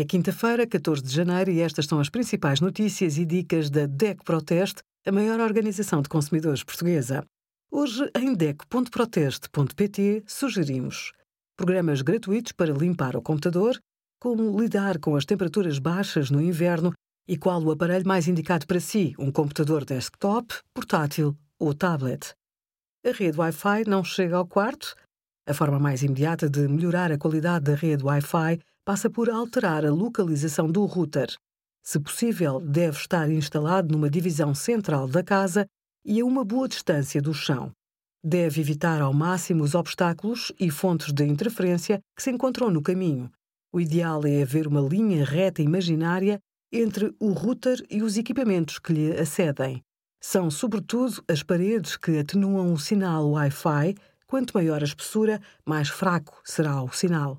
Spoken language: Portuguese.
É quinta-feira, 14 de janeiro, e estas são as principais notícias e dicas da DEC Proteste, a maior organização de consumidores portuguesa. Hoje, em DEC.proteste.pt, sugerimos programas gratuitos para limpar o computador, como lidar com as temperaturas baixas no inverno e qual o aparelho mais indicado para si, um computador desktop, portátil ou tablet. A rede Wi-Fi não chega ao quarto? A forma mais imediata de melhorar a qualidade da rede Wi-Fi passa por alterar a localização do router. Se possível, deve estar instalado numa divisão central da casa e a uma boa distância do chão. Deve evitar ao máximo os obstáculos e fontes de interferência que se encontram no caminho. O ideal é haver uma linha reta imaginária entre o router e os equipamentos que lhe acedem. São, sobretudo, as paredes que atenuam o sinal Wi-Fi. Quanto maior a espessura, mais fraco será o sinal.